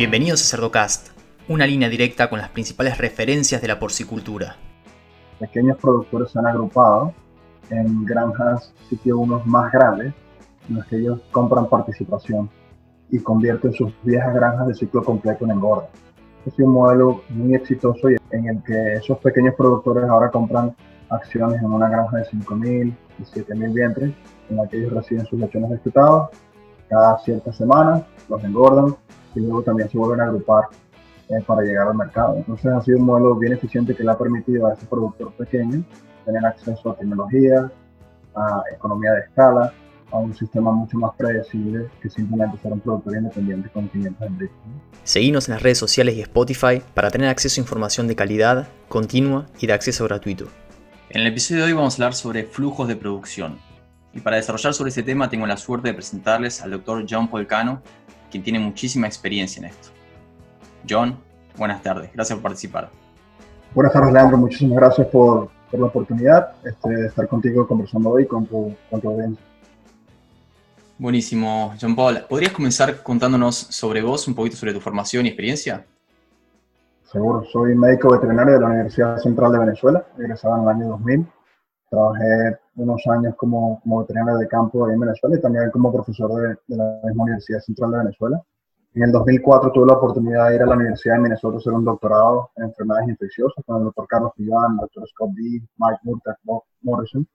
Bienvenidos a Cerdocast, una línea directa con las principales referencias de la porcicultura. Pequeños productores se han agrupado en granjas sitio unos más grandes, en los que ellos compran participación y convierten sus viejas granjas de ciclo completo en engorda. Es un modelo muy exitoso en el que esos pequeños productores ahora compran acciones en una granja de 5.000 y 7.000 vientres, en la que ellos reciben sus lechones despetados cada ciertas semanas, los engordan y luego también se vuelven a agrupar eh, para llegar al mercado. Entonces ha sido un modelo bien eficiente que le ha permitido a ese productor pequeño tener acceso a tecnología, a economía de escala, a un sistema mucho más predecible que simplemente ser un productor independiente con 500 empleados. Seguimos en las redes sociales y Spotify para tener acceso a información de calidad, continua y de acceso gratuito. En el episodio de hoy vamos a hablar sobre flujos de producción. Y para desarrollar sobre este tema tengo la suerte de presentarles al doctor John Polcano, quien tiene muchísima experiencia en esto. John, buenas tardes, gracias por participar. Buenas tardes, Leandro, muchísimas gracias por, por la oportunidad este, de estar contigo conversando hoy con tu, con tu audiencia. Buenísimo, John Paul. ¿Podrías comenzar contándonos sobre vos, un poquito sobre tu formación y experiencia? Seguro, soy médico veterinario de la Universidad Central de Venezuela, egresado en el año 2000. Trabajé unos años como, como veterinario de campo ahí en Venezuela y también como profesor de, de, la misma Universidad Central de Venezuela. En el 2004 tuve la oportunidad de ir a la Universidad de Minnesota a hacer un doctorado en enfermedades infecciosas con el doctor Carlos Piván, el doctor Scott D., Mike Murtagh, Bob Morrison,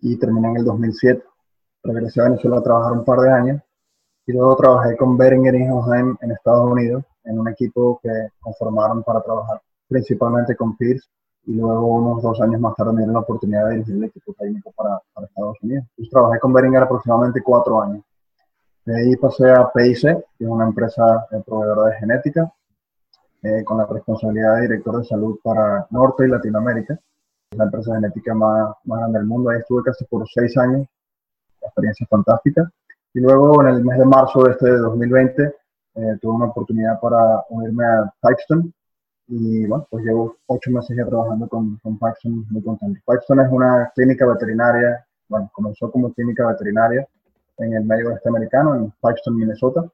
y terminé en el 2007. Regresé a Venezuela a trabajar un par de años y luego trabajé con Beringer Ingelheim en Estados Unidos en un equipo que conformaron para trabajar principalmente con Pierce y luego unos dos años más tarde me dieron la oportunidad de dirigir el equipo técnico para, para Estados Unidos. Trabajé con Beringer aproximadamente cuatro años. De ahí pasé a PIC, que es una empresa proveedora de genética, eh, con la responsabilidad de director de salud para Norte y Latinoamérica. Es la empresa genética más, grande del mundo. Ahí estuve casi por seis años, experiencia fantástica. Y luego en el mes de marzo de este 2020 eh, tuve una oportunidad para unirme a Pipestone, y bueno, pues llevo ocho meses ya trabajando con, con Paxton, muy contento. Paxton es una clínica veterinaria, bueno, comenzó como clínica veterinaria en el medio oeste americano, en Paxton, Minnesota,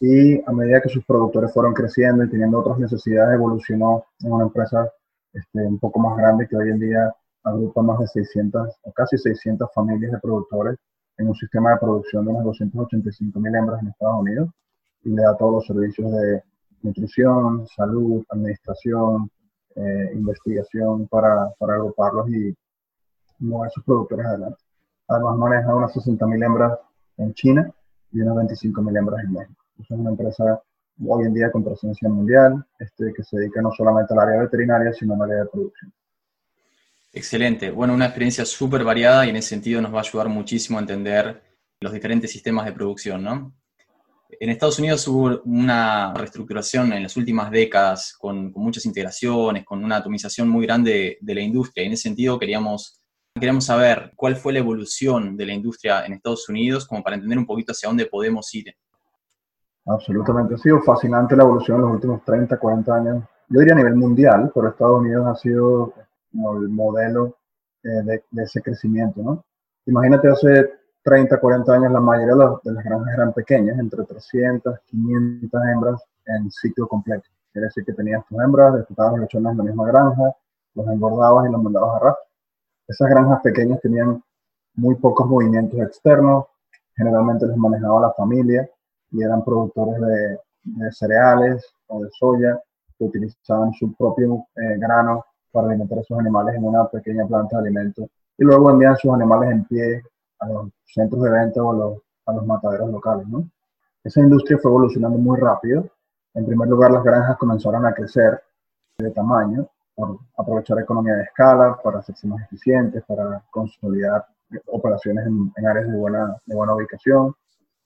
y a medida que sus productores fueron creciendo y teniendo otras necesidades, evolucionó en una empresa este, un poco más grande que hoy en día agrupa más de 600 o casi 600 familias de productores en un sistema de producción de unas 285 mil hembras en Estados Unidos y le da todos los servicios de nutrición, salud, administración, eh, investigación para, para, agruparlos y mover sus productores adelante. Además maneja unas 60.000 hembras en China y unas 25.000 hembras en México. Es una empresa hoy en día con presencia mundial este, que se dedica no solamente al área veterinaria, sino al área de producción. Excelente. Bueno, una experiencia súper variada y en ese sentido nos va a ayudar muchísimo a entender los diferentes sistemas de producción, ¿no? En Estados Unidos hubo una reestructuración en las últimas décadas con, con muchas integraciones, con una atomización muy grande de, la industria. En ese sentido queríamos, queríamos saber cuál fue la evolución de la industria en Estados Unidos, como para entender un poquito hacia dónde podemos ir. Absolutamente, ha sido fascinante la evolución en los últimos 30, 40 años. Yo diría a nivel mundial, pero Estados Unidos ha sido el modelo eh, de, de, ese crecimiento, ¿no? Imagínate hace 30, 40 años la mayoría de las, granjas eran pequeñas, entre 300, 500 hembras en ciclo completo. Quiere decir que tenías tus hembras, disfrutabas los lechones en la misma granja, los engordabas y los mandabas a rastro. Esas granjas pequeñas tenían muy pocos movimientos externos, generalmente les manejaba la familia y eran productores de, de cereales o de soya que utilizaban su propio eh, grano para alimentar a sus animales en una pequeña planta de alimentos y luego envían sus animales en pie a los centros de venta o los, a los mataderos locales. ¿no? Esa industria fue evolucionando muy rápido. En primer lugar, las granjas comenzaron a crecer de tamaño por aprovechar economía de escala, para hacerse más eficientes, para consolidar operaciones en, en áreas de buena, de buena ubicación.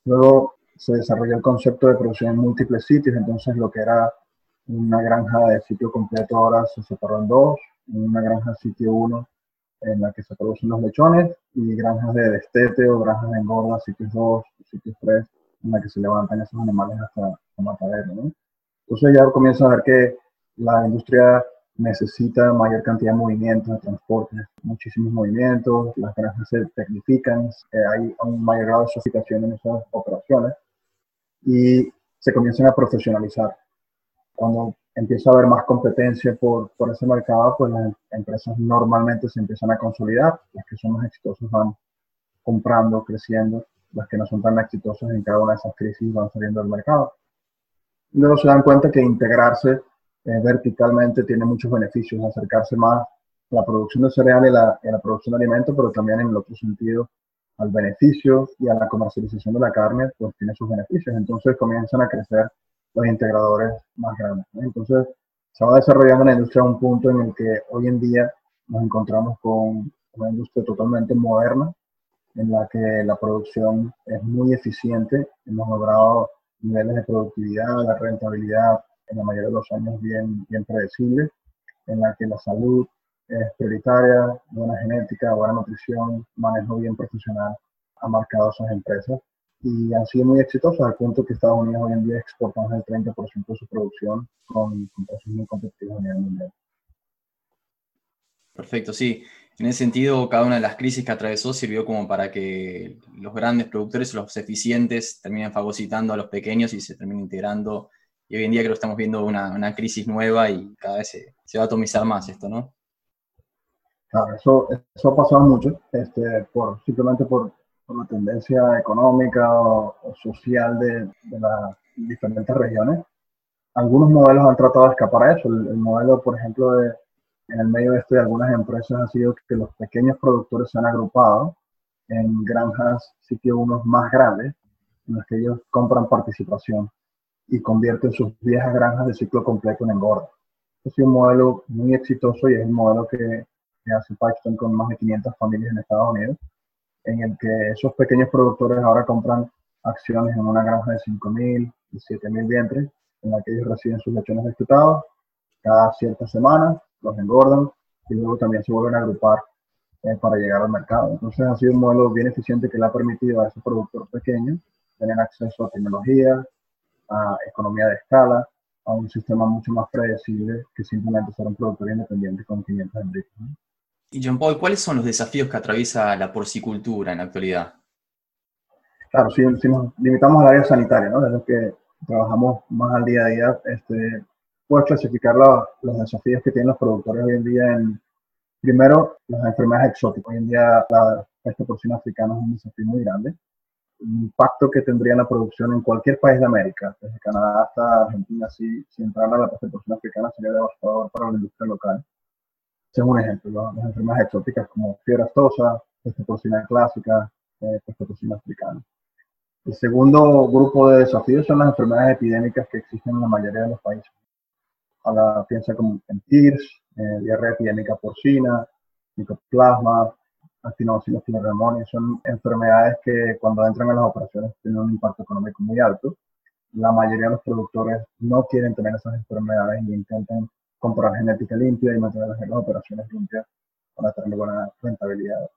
Luego se desarrolló el concepto de producción en múltiples sitios, entonces lo que era una granja de sitio completo ahora se separó en dos, una granja sitio 1 en la que se producen los lechones y granjas de destete o granjas de engorda, sitios 2, sitios 3, en la que se levantan esos animales hasta el matadero. ¿no? Entonces ya comienza a ver que la industria necesita mayor cantidad de movimientos, de transportes, muchísimos movimientos, las granjas se tecnifican, eh, hay un mayor grado de sofisticación en esas operaciones y se comienzan a profesionalizar. Cuando empieza a haber más competencia por, por ese mercado, pues las empresas normalmente se empiezan a consolidar. Las que son más exitosas van comprando, creciendo. Las que no son tan exitosas en cada una de esas crisis van saliendo del mercado. Luego se dan cuenta que integrarse eh, verticalmente tiene muchos beneficios, acercarse más a la producción de cereal y la, la producción de alimentos, pero también en el otro sentido al beneficio y a la comercialización de la carne, pues tiene sus beneficios. Entonces comienzan a crecer los integradores más grandes. Entonces se va desarrollando la industria a un punto en el que hoy en día nos encontramos con una industria totalmente moderna, en la que la producción es muy eficiente. Hemos logrado niveles de productividad, la rentabilidad en la mayoría de los años bien, bien predecibles, en la que la salud es prioritaria, buena genética, buena nutrición, manejo bien profesional ha marcado esas empresas y han sido muy exitosas al punto que Estados Unidos hoy en día exporta más del 30% de su producción con, con precios muy competitivos a nivel mundial. Perfecto, sí. En ese sentido, cada una de las crisis que atravesó sirvió como para que los grandes productores, los eficientes, terminen fagocitando a los pequeños y se terminen integrando. Y hoy en día creo que estamos viendo una, una crisis nueva y cada vez se, se, va a atomizar más esto, ¿no? Claro, eso, eso ha pasado mucho, este, por, simplemente por, por la tendencia económica o, social de, las diferentes regiones. Algunos modelos han tratado de escapar a eso. El, el modelo, por ejemplo, de, en el medio de esto de algunas empresas ha sido que los pequeños productores se han agrupado en granjas sitio unos más grandes, en los que ellos compran participación y convierten sus viejas granjas de ciclo completo en engorda. Este sido un modelo muy exitoso y es un modelo que, que hace Pipestone con más de 500 familias en Estados Unidos, en el que esos pequeños productores ahora compran acciones en una granja de 5.000 y 7.000 vientres, en la que ellos reciben sus lechones destetados cada ciertas semanas los engordan y luego también se vuelven a agrupar eh, para llegar al mercado. Entonces ha sido un modelo bien eficiente que le ha permitido a ese productor pequeño tener acceso a tecnología, a economía de escala, a un sistema mucho más predecible que simplemente ser un productor independiente con 500 embrios. Y John Paul, ¿cuáles son los desafíos que atraviesa la porcicultura en la actualidad? Claro, si, si nos limitamos al área sanitaria, ¿no? es lo que trabajamos más al día a día, este, clasificar la, los desafíos que tienen los productores hoy en día en, primero, las enfermedades exóticas. Hoy en día la peste porcina africana es un desafío muy grande. El impacto que tendría en la producción en cualquier país de América, desde Canadá hasta Argentina, si, si entrara la peste porcina africana sería devastador para la industria local. Es un ejemplo, las enfermedades exóticas como fiebre aftosa, peste porcina clásica, eh, peste porcina africana. El segundo grupo de desafíos son las enfermedades epidémicas que existen en la mayoría de los países a la piensa como en TIRS, eh, diarrea epidémica porcina, micoplasma, actinobacillus pneumoniae, son enfermedades que cuando entran en las operaciones tienen un impacto económico muy alto. La mayoría de los productores no quieren tener esas enfermedades y intentan comprar genética limpia y mantener las operaciones limpias para tener buena rentabilidad.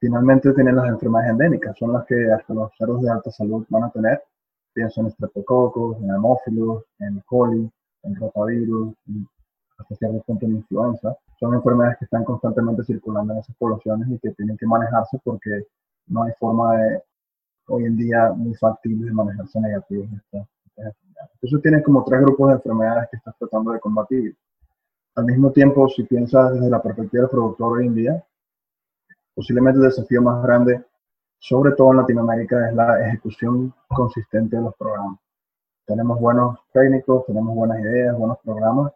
Finalmente tienen las enfermedades endémicas, son las que hasta los cerdos de alta salud van a tener. Pienso en estreptococos, en hemófilos, en coli, en rotavirus y hasta cierto punto en influenza. Son enfermedades que están constantemente circulando en esas poblaciones y que tienen que manejarse porque no hay forma de, hoy en día, muy factible de manejarse negativos. Entonces tienes como tres grupos de enfermedades que estás tratando de combatir. Al mismo tiempo, si piensas desde la perspectiva del productor hoy en día, posiblemente el desafío más grande, sobre todo en Latinoamérica, es la ejecución consistente de los programas tenemos buenos técnicos, tenemos buenas ideas, buenos programas,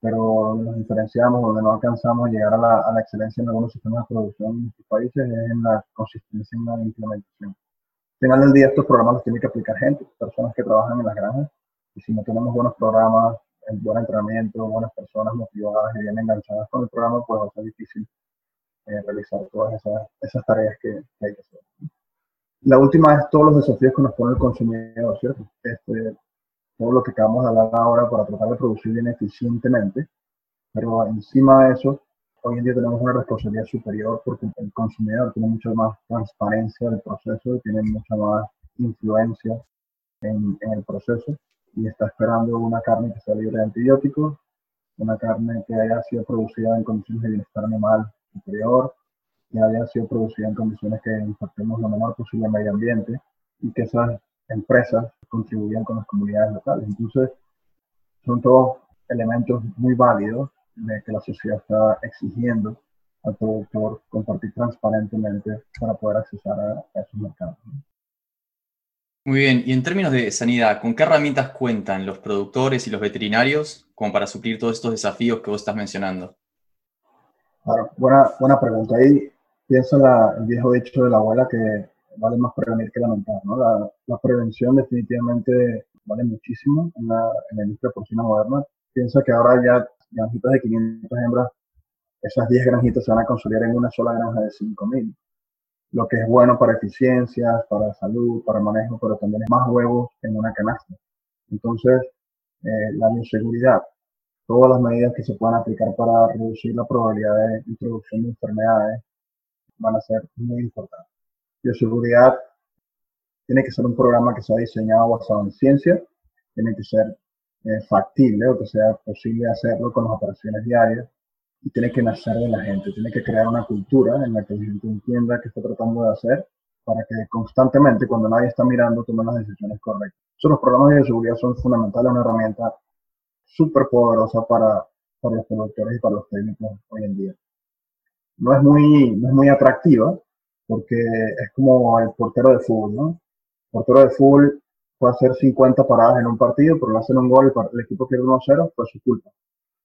pero donde nos diferenciamos, donde no alcanzamos a llegar a la, excelencia en algunos sistemas de producción en nuestros países es en la consistencia en la implementación. Al final del día estos programas los tiene que aplicar gente, personas que trabajan en las granjas, y si no tenemos buenos programas, buen entrenamiento, buenas personas motivadas y bien enganchadas con el programa, pues va a ser difícil eh, realizar todas esas, esas tareas que, que, hay que hacer. La última es todos los desafíos que nos pone el consumidor, ¿cierto? Este, todo lo que acabamos de hablar ahora para tratar de producir bien eficientemente, pero encima de eso, hoy en día tenemos una responsabilidad superior porque el consumidor tiene mucha más transparencia del proceso, tiene mucha más influencia en, en el proceso y está esperando una carne que sea libre de antibióticos, una carne que haya sido producida en condiciones de bienestar animal superior, que haya sido producida en condiciones que impactemos lo menor posible al medio ambiente y que esas empresas contribuyan con las comunidades locales. Entonces, son todos elementos muy válidos de que la sociedad está exigiendo al productor compartir transparentemente para poder acceder a, esos mercados. Muy bien, y en términos de sanidad, ¿con qué herramientas cuentan los productores y los veterinarios como para suplir todos estos desafíos que vos estás mencionando? Claro, buena, buena pregunta. Ahí piensa la, el viejo dicho de la abuela que vale más prevenir que lamentar. ¿no? La, la prevención definitivamente vale muchísimo en la, en la industria porcina moderna. Piensa que ahora ya granjitas de 500 hembras, esas 10 granjitas se van a consolidar en una sola granja de 5000. Lo que es bueno para eficiencias, para salud, para manejo, pero también es más huevos en una canasta. Entonces, eh, la bioseguridad, todas las medidas que se puedan aplicar para reducir la probabilidad de introducción de enfermedades van a ser muy importantes. Bioseguridad tiene que ser un programa que sea diseñado basado en ciencia, tiene que ser eh, factible o que sea posible hacerlo con las operaciones diarias y tiene que nacer de la gente, tiene que crear una cultura en la que la gente entienda qué está tratando de hacer para que constantemente, cuando nadie está mirando, tomen las decisiones correctas. Entonces, los programas de seguridad son fundamentales, una herramienta súper poderosa para, para los productores y para los técnicos hoy en día. No es muy, no es muy atractiva porque es como el portero de fútbol, ¿no? El portero de fútbol puede hacer 50 paradas en un partido, pero le hacen un gol y el equipo pierde 1-0, pues su culpa.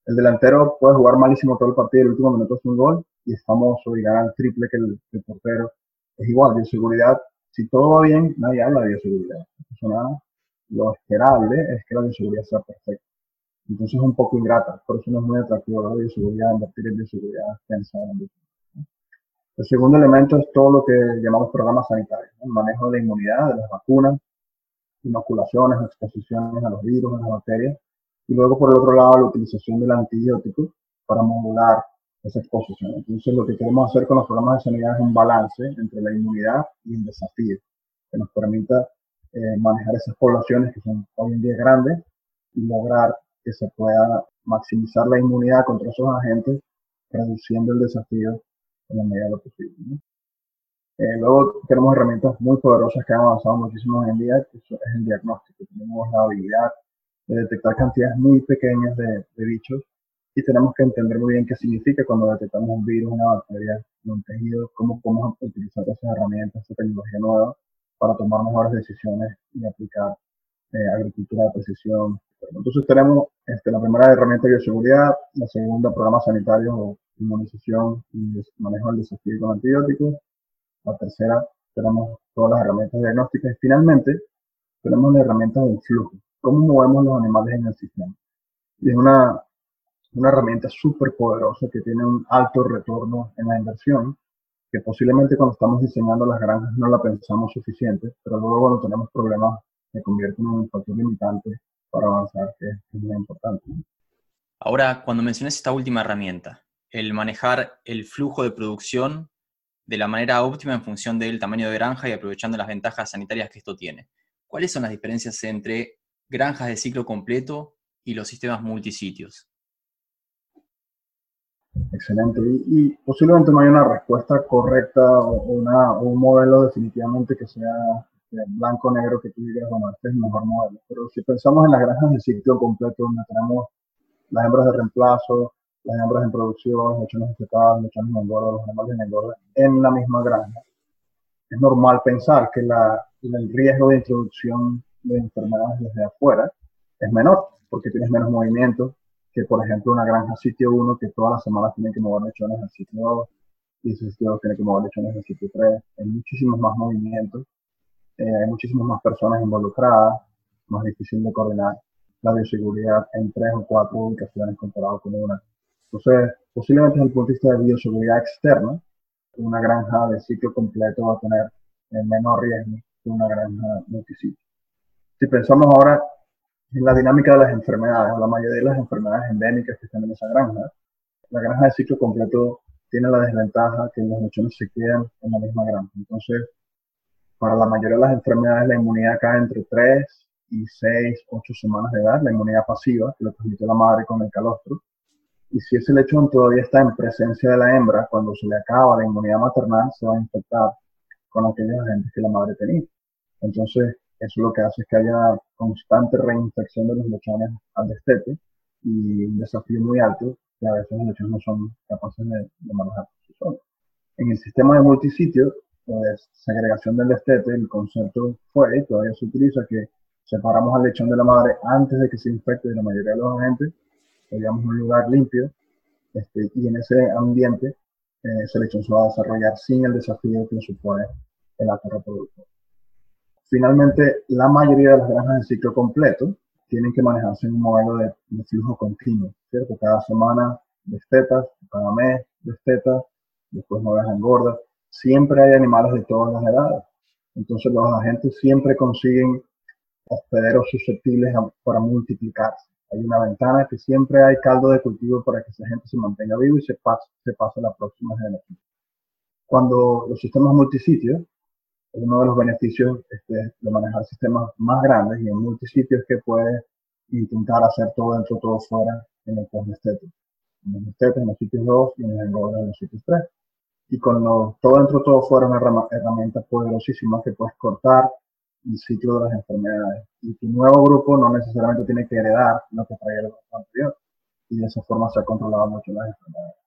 El delantero puede jugar malísimo todo el partido el último minuto hace un gol y es famoso y gana el triple que el, portero. Es igual, bioseguridad, si todo va bien, nadie habla de bioseguridad. lo esperable es que la bioseguridad sea perfecta. Entonces es un poco ingrata, por eso no es muy atractivo la bioseguridad, invertir en bioseguridad, pensar en El segundo elemento es todo lo que llamamos programas sanitarios, el manejo de la inmunidad, de las vacunas, inoculaciones, exposiciones a los virus, a las bacterias, y luego por el otro lado la utilización del antibiótico para modular esa exposición. Entonces lo que queremos hacer con los programas de sanidad es un balance entre la inmunidad y el desafío, que nos permita eh, manejar esas poblaciones que son hoy en día grandes y lograr que se pueda maximizar la inmunidad contra esos agentes, reduciendo el desafío en la medida de lo posible. Eh, luego tenemos herramientas muy poderosas que han avanzado muchísimo en día, que es el diagnóstico. Tenemos la habilidad de detectar cantidades muy pequeñas de, bichos. Y tenemos que entender muy bien qué significa cuando detectamos un virus, una bacteria, un tejido, cómo podemos utilizar esas herramientas, esa tecnología nueva para tomar mejores decisiones y aplicar eh, agricultura de precisión. Entonces tenemos este, la primera herramienta de bioseguridad, la segunda programa sanitario o inmunización y manejo del desafío con antibióticos, la tercera tenemos todas las herramientas diagnósticas y finalmente tenemos la herramienta del flujo, cómo movemos los animales en el sistema. Y es una, una herramienta súper poderosa que tiene un alto retorno en la inversión, que posiblemente cuando estamos diseñando las granjas no la pensamos suficiente, pero luego cuando tenemos problemas se convierte en un factor limitante para avanzar, que es muy importante. Ahora, cuando mencionas esta última herramienta, el manejar el flujo de producción de la manera óptima en función del tamaño de granja y aprovechando las ventajas sanitarias que esto tiene. ¿Cuáles son las diferencias entre granjas de ciclo completo y los sistemas multisitios? Excelente. Y, posiblemente no hay una respuesta correcta o, un modelo definitivamente que sea blanco-negro que tú digas, bueno, este es el mejor modelo. Pero si pensamos en las granjas de ciclo completo, donde tenemos las hembras de reemplazo, las hembras en producción, lechones destetados, los lechones en engorda, los animales en engorda, en la misma granja. Es normal pensar que el riesgo de introducción de enfermedades desde afuera es menor, porque tienes menos movimiento que, por ejemplo, una granja sitio 1 que todas las semanas tiene que mover lechones al sitio 2, y ese sitio 2 tiene que mover lechones al sitio 3. Hay muchísimos más movimientos, eh, hay muchísimas más personas involucradas, más difícil de coordinar la bioseguridad en tres o cuatro ubicaciones comparado con una entonces, posiblemente desde el punto de vista de bioseguridad externa, una granja de ciclo completo va a tener menor riesgo que una granja multisitio. Si pensamos ahora en la dinámica de las enfermedades, la mayoría de las enfermedades endémicas que están en esa granja, la granja de ciclo completo tiene la desventaja que los lechones se quedan en la misma granja. Entonces, para la mayoría de las enfermedades, la inmunidad cae entre 3 y 6, 8 semanas de edad, la inmunidad pasiva, que lo transmite la madre con el calostro. Y si ese lechón todavía está en presencia de la hembra, cuando se le acaba la inmunidad maternal, se va a infectar con aquellos agentes que la madre tenía. Entonces, Eso lo que hace es que haya constante reinfección de los lechones al destete y un desafío muy alto que a veces los lechones no son capaces de, manejar por En el sistema de multisitio, pues segregación del destete, el concepto fue, y todavía se utiliza, que separamos al lechón de la madre antes de que se infecte de la mayoría de los agentes, digamos un lugar limpio, este, y en ese ambiente eh, ese lechón se va a desarrollar sin el desafío que supone el acto reproductor. Finalmente, la mayoría de las granjas de ciclo completo tienen que manejarse en un modelo de, flujo continuo, ¿cierto? Cada semana destetas, cada mes destetas, después no dejan engorda. Siempre hay animales de todas las edades. Entonces los agentes siempre consiguen hospederos susceptibles para multiplicarse. Hay una ventana que siempre hay caldo de cultivo para que esa gente se mantenga vivo y se pase, se pase a la próxima generación. Cuando los sistemas multisitios, uno de los beneficios este, de manejar sistemas más grandes y en multisitios que puedes intentar hacer todo dentro, todo fuera en el post estético. En los estetes, en los sitios 2 y en el engorde en los sitios 3. Y con todo dentro, todo fuera una herramienta poderosísima que puedes cortar, el ciclo de las enfermedades. Y tu nuevo grupo no necesariamente tiene que heredar lo que traía el grupo anterior. Y de esa forma se ha controlado mucho las enfermedades.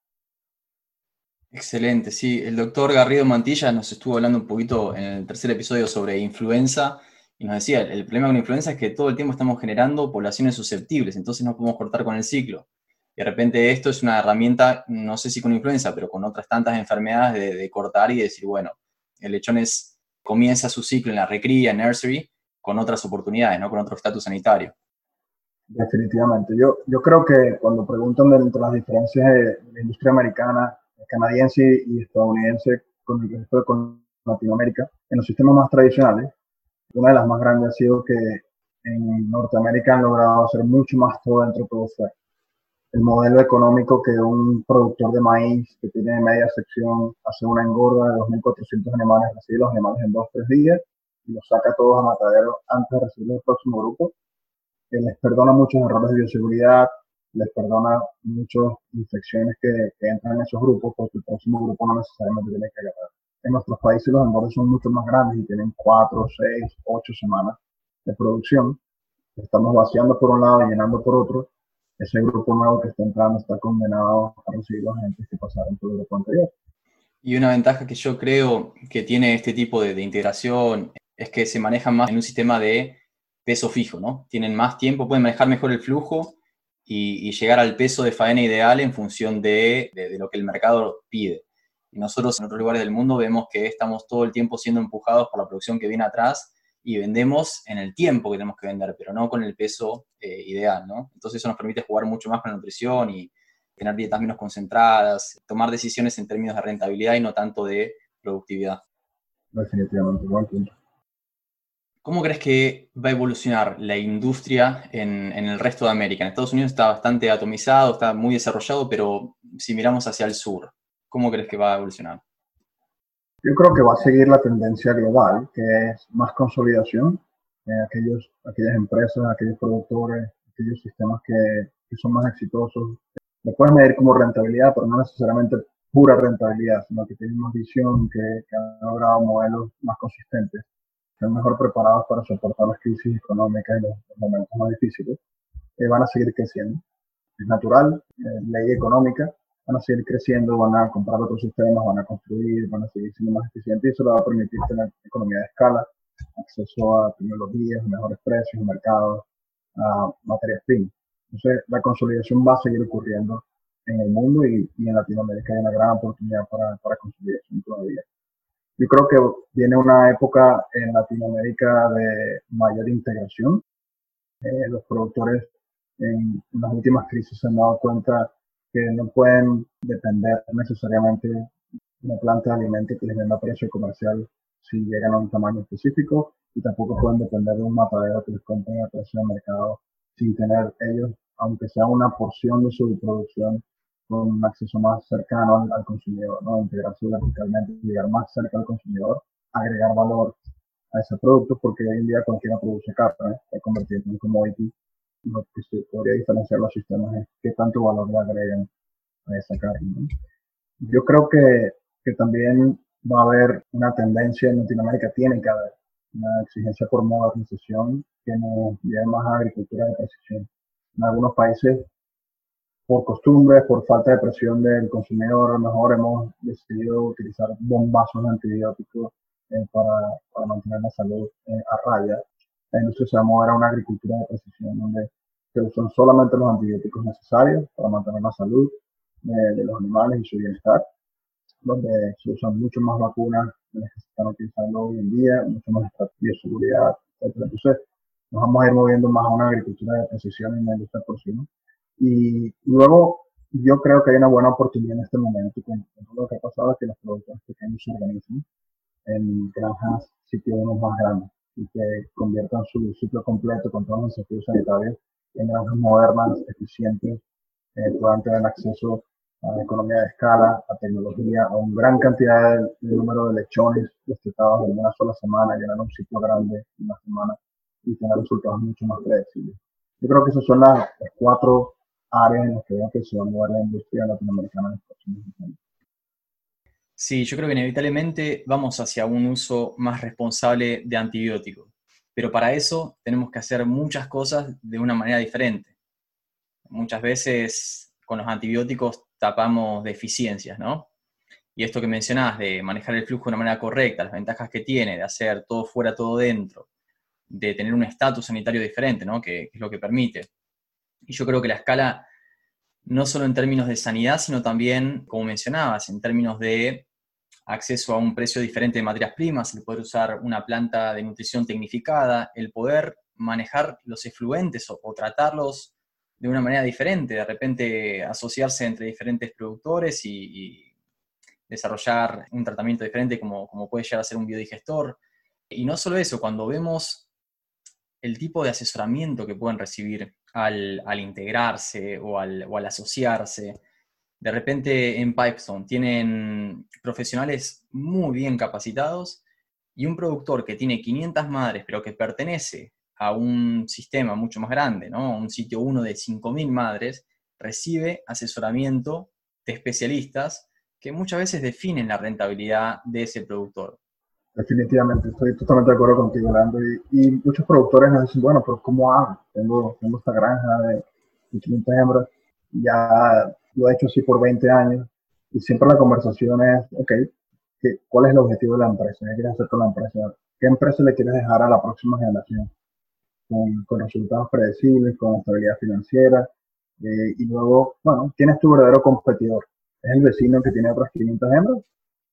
Excelente, sí. El doctor Garrido Mantilla nos estuvo hablando un poquito en el tercer episodio sobre influenza y nos decía, el problema con la influenza es que todo el tiempo estamos generando poblaciones susceptibles, entonces no podemos cortar con el ciclo. Y de repente esto es una herramienta, no sé si con influenza, pero con otras tantas enfermedades de, de cortar y decir, bueno, el lechón es comienza su ciclo en la recría, nursery, con otras oportunidades, ¿no? con otro estatus sanitario. Definitivamente. Yo, yo creo que cuando preguntan entre las diferencias de la industria americana, canadiense y estadounidense con el resto de Latinoamérica, en los sistemas más tradicionales, una de las más grandes ha sido que en Norteamérica han logrado hacer mucho más todo dentro de fuera el modelo económico que un productor de maíz que tiene media sección hace una engorda de 2.400 animales, recibe los animales en dos o tres días y los saca todos a matadero antes de recibir el próximo grupo. Eh, les perdona muchos errores de bioseguridad, les perdona muchas infecciones que, entran en esos grupos porque el próximo grupo no necesariamente tiene que agarrar. En nuestros países los engordes son mucho más grandes y tienen cuatro, seis, ocho semanas de producción. Estamos vaciando por un lado y llenando por otro ese grupo nuevo que está entrando está condenado a recibir los agentes que pasaron por el grupo anterior. Y una ventaja que yo creo que tiene este tipo de, integración es que se maneja más en un sistema de peso fijo, ¿no? Tienen más tiempo, pueden manejar mejor el flujo y, llegar al peso de faena ideal en función de, de, lo que el mercado pide. Y nosotros en otros lugares del mundo vemos que estamos todo el tiempo siendo empujados por la producción que viene atrás y vendemos en el tiempo que tenemos que vender, pero no con el peso eh, ideal, ¿no? Entonces eso nos permite jugar mucho más con la nutrición y tener dietas menos concentradas, tomar decisiones en términos de rentabilidad y no tanto de productividad. Definitivamente, buen punto. ¿Cómo crees que va a evolucionar la industria en, en, el resto de América? En Estados Unidos está bastante atomizado, está muy desarrollado, pero si miramos hacia el sur, ¿cómo crees que va a evolucionar? Yo creo que va a seguir la tendencia global, que es más consolidación. en aquellos, aquellas empresas, aquellos productores, aquellos sistemas que, que son más exitosos. Lo puedes medir como rentabilidad, pero no necesariamente pura rentabilidad, sino que tienen más visión, que, que han logrado modelos más consistentes, que están mejor preparados para soportar las crisis económicas y los, momentos más difíciles, eh, van a seguir creciendo. Es natural, eh, ley económica, van a seguir creciendo, van a comprar otros sistemas, van a construir, van a seguir siendo más eficientes y eso le va a permitir tener economía de escala, acceso a tecnologías, mejores precios, mercados, a materias primas. Entonces, la consolidación va a seguir ocurriendo en el mundo y, en Latinoamérica hay una gran oportunidad para, para consolidación todavía. Yo creo que viene una época en Latinoamérica de mayor integración. Eh, los productores en, las últimas crisis se han dado cuenta que no pueden depender necesariamente de una planta de alimentos que les venda a precio comercial si llegan a un tamaño específico y tampoco pueden depender de un matadero que les compre a precio de mercado sin tener ellos, aunque sea una porción de su producción, con un acceso más cercano al, consumidor, ¿no? integrarse verticalmente, llegar más cerca al consumidor, agregar valor a ese producto, porque hoy en día cualquiera produce carne, se ha convertido en commodity lo que se podría diferenciar los sistemas es qué tanto valor le agregan a esa carne. Yo creo que, que, también va a haber una tendencia en Latinoamérica, tiene que haber una exigencia por modernización que nos lleve más a agricultura de precisión. En algunos países, por costumbre, por falta de presión del consumidor, a lo mejor hemos decidido utilizar bombazos de antibióticos eh, para, mantener la salud eh, a raya. La industria se va a mover a una agricultura de precisión donde se usan solamente los antibióticos necesarios para mantener la salud de, de los animales y su bienestar, donde se usan mucho más vacunas de las que se están utilizando hoy en día, mucho más bioseguridad, etc. Entonces, nos vamos a ir moviendo más a una agricultura de precisión en la industria porcina. Y, luego, yo creo que hay una buena oportunidad en este momento con, todo lo que ha pasado, es que los productores pequeños se organizan en granjas sitios más grandes y que conviertan su ciclo completo con todos los desafíos sanitarios en granjas modernas, eficientes, eh, puedan tener acceso a economía de escala, a tecnología, a una gran cantidad de, número de lechones destetados en una sola semana, llenar un sitio grande en una semana y tener resultados mucho más predecibles. Yo creo que esas son las, cuatro áreas en las que se va a mover la industria latinoamericana en los próximos años. Sí, yo creo que inevitablemente vamos hacia un uso más responsable de antibióticos, pero para eso tenemos que hacer muchas cosas de una manera diferente. Muchas veces con los antibióticos tapamos deficiencias, ¿no? Y esto que mencionabas de manejar el flujo de una manera correcta, las ventajas que tiene de hacer todo fuera, todo dentro, de tener un estatus sanitario diferente, ¿no? Que, es lo que permite. Y yo creo que la escala, no solo en términos de sanidad, sino también, como mencionabas, en términos de acceso a un precio diferente de materias primas, el poder usar una planta de nutrición tecnificada, el poder manejar los efluentes o tratarlos de una manera diferente, de repente asociarse entre diferentes productores y, desarrollar un tratamiento diferente como, como, puede llegar a ser un biodigestor. Y no solo eso, cuando vemos el tipo de asesoramiento que pueden recibir al, integrarse o al, o al, asociarse, de repente en Pipestone tienen profesionales muy bien capacitados y un productor que tiene 500 madres pero que pertenece a un sistema mucho más grande, ¿no? un sitio uno de 5.000 madres, recibe asesoramiento de especialistas que muchas veces definen la rentabilidad de ese productor. Definitivamente, estoy totalmente de acuerdo contigo, Leandro. Y, muchos productores nos dicen, bueno, pero ¿cómo hago? Tengo, tengo esta granja de, 500 hembras, ya lo he hecho así por 20 años, y siempre la conversación es, ok, ¿cuál es el objetivo de la empresa? ¿Qué quieres hacer con la empresa? ¿Qué empresa le quieres dejar a la próxima generación? con, resultados predecibles, con estabilidad financiera. Eh, y luego, bueno, tienes tu verdadero competidor. ¿Es el vecino que tiene otras 500 hembras?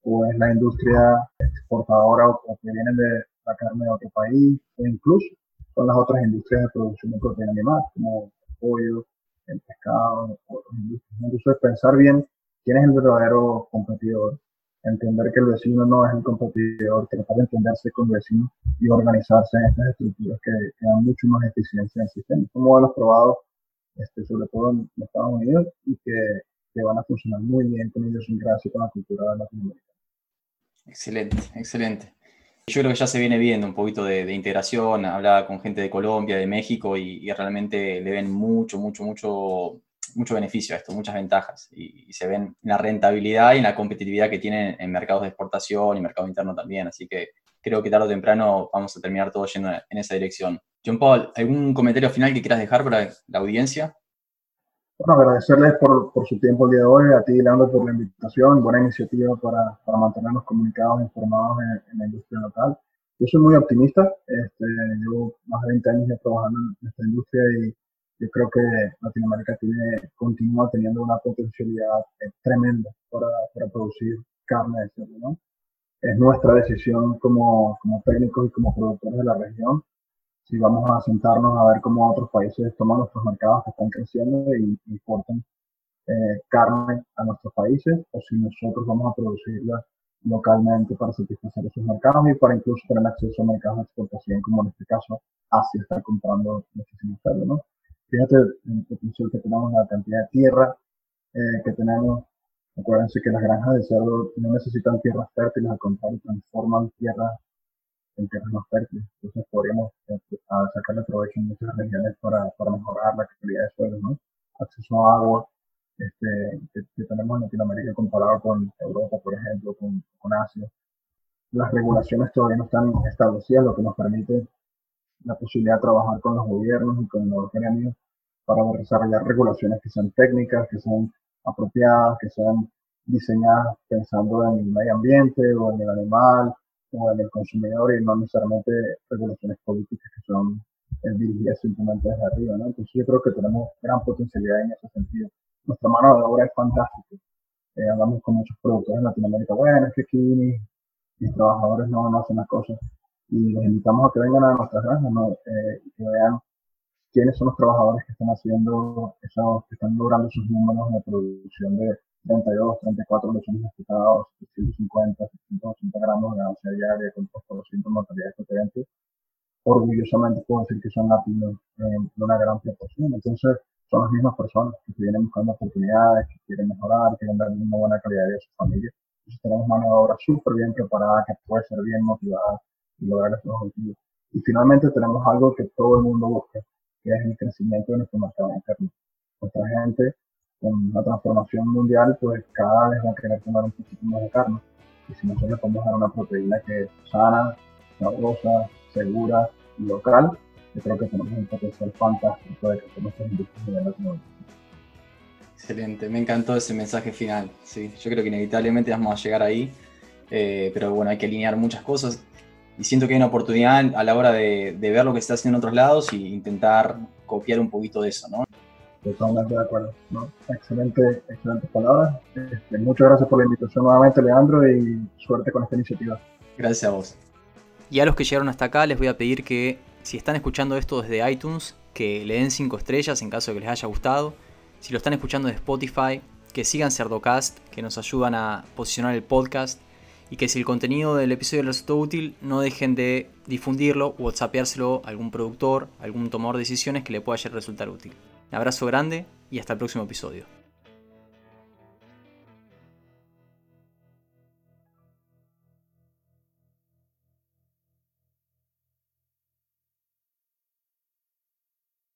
¿O es la industria exportadora o que viene de la carne de otro país? O incluso con las otras industrias de producción de proteína animal, como el pollo, el pescado, otras industrias. Entonces, pensar bien quién es el verdadero competidor entender que el vecino no es el competidor, tratar de entenderse con el vecino y organizarse en estas estructuras que, dan mucho más eficiencia en el sistema. Son modelos probados, este, sobre todo en Estados Unidos, y que, que van a funcionar muy bien con idiosincrasia y con la cultura de Latinoamérica. Excelente, excelente. Yo creo que ya se viene viendo un poquito de, integración, hablaba con gente de Colombia, de México, y, y realmente le ven mucho, mucho, mucho mucho beneficio a esto, muchas ventajas y, se ven en la rentabilidad y en la competitividad que tienen en mercados de exportación y mercado interno también. Así que creo que tarde o temprano vamos a terminar todo yendo en esa dirección. John Paul, ¿algún comentario final que quieras dejar para la audiencia? Bueno, agradecerles por, por su tiempo el día de hoy, a ti, Leandro, por la invitación, buena iniciativa para, para mantenernos comunicados e informados en, la industria local. Yo soy muy optimista, este, llevo más de 20 años ya trabajando en esta industria y yo creo que Latinoamérica tiene, continúa teniendo una potencialidad tremenda para, para producir carne de cerdo, ¿no? Es nuestra decisión como, como técnicos y como productores de la región si vamos a sentarnos a ver cómo otros países toman nuestros mercados que están creciendo y importan eh, carne a nuestros países o si nosotros vamos a producirla localmente para satisfacer esos mercados y para incluso tener acceso a mercados de exportación como en este caso Asia está comprando muchísimo cerdo, ¿no? Fíjate el potencial que tenemos, la cantidad de tierra eh, que tenemos. Acuérdense que las granjas de cerdo no necesitan tierras fértiles, al contrario, transforman tierras en tierras más fértiles. Entonces podríamos eh, sacarle provecho en muchas regiones para, para mejorar la calidad de suelo, ¿no? Acceso a agua este, que, tenemos en Latinoamérica comparado con Europa, por ejemplo, con, con Asia. las regulaciones todavía no están establecidas, lo que nos permite la posibilidad de trabajar con los gobiernos y con los gremios para desarrollar regulaciones que sean técnicas, que sean apropiadas, que sean diseñadas pensando en el medio ambiente o en el animal o en el consumidor y no necesariamente regulaciones políticas que son dirigidas simplemente desde arriba. ¿no? Entonces yo creo que tenemos gran potencialidad en ese sentido. Nuestra mano de obra es fantástica. Eh, hablamos con muchos productores en Latinoamérica, bueno, es que aquí mis, trabajadores no, no, hacen las cosas. Y les invitamos a que vengan a nuestras granjas eh, y que vean quiénes son los trabajadores que están haciendo, esos, que están logrando sus números de producción de 32, 34 lechones masticados, 150, 180 gramos de ganancia diaria con 2% de mortalidad equivalente. Orgullosamente puedo decir que son latinos en una gran proporción. Entonces, son las mismas personas que vienen buscando oportunidades, que quieren mejorar, quieren dar una buena calidad de vida a su familia. Entonces, tenemos mano de obra súper bien preparada, que puede ser bien motivada y lograr estos objetivos. Y finalmente tenemos algo que todo el mundo busca, que es el crecimiento de nuestro mercado interno. Nuestra gente, con la transformación mundial, pues cada vez va a querer tomar un poquito más de carne. Y si nosotros podemos dar una proteína que es sana, sabrosa, segura y local, yo creo que tenemos un potencial fantástico de crecer nuestras industrias de la Excelente, me encantó ese mensaje final. Sí, yo creo que inevitablemente vamos a llegar ahí, eh, pero bueno, hay que alinear muchas cosas y siento que hay una oportunidad a la hora de, ver lo que se está haciendo en otros lados y intentar copiar un poquito de eso, ¿no? Totalmente de acuerdo. ¿no? Excelente, excelentes palabras. Este, muchas gracias por la invitación nuevamente, Leandro, y suerte con esta iniciativa. Gracias a vos. Y a los que llegaron hasta acá les voy a pedir que, si están escuchando esto desde iTunes, que le den 5 estrellas en caso de que les haya gustado. Si lo están escuchando de Spotify, que sigan Cerdocast, que nos ayudan a posicionar el podcast y que si el contenido del episodio les resultó útil, no dejen de difundirlo o whatsappeárselo a algún productor, algún tomador de decisiones que le pueda resultar útil. Un abrazo grande y hasta el próximo episodio.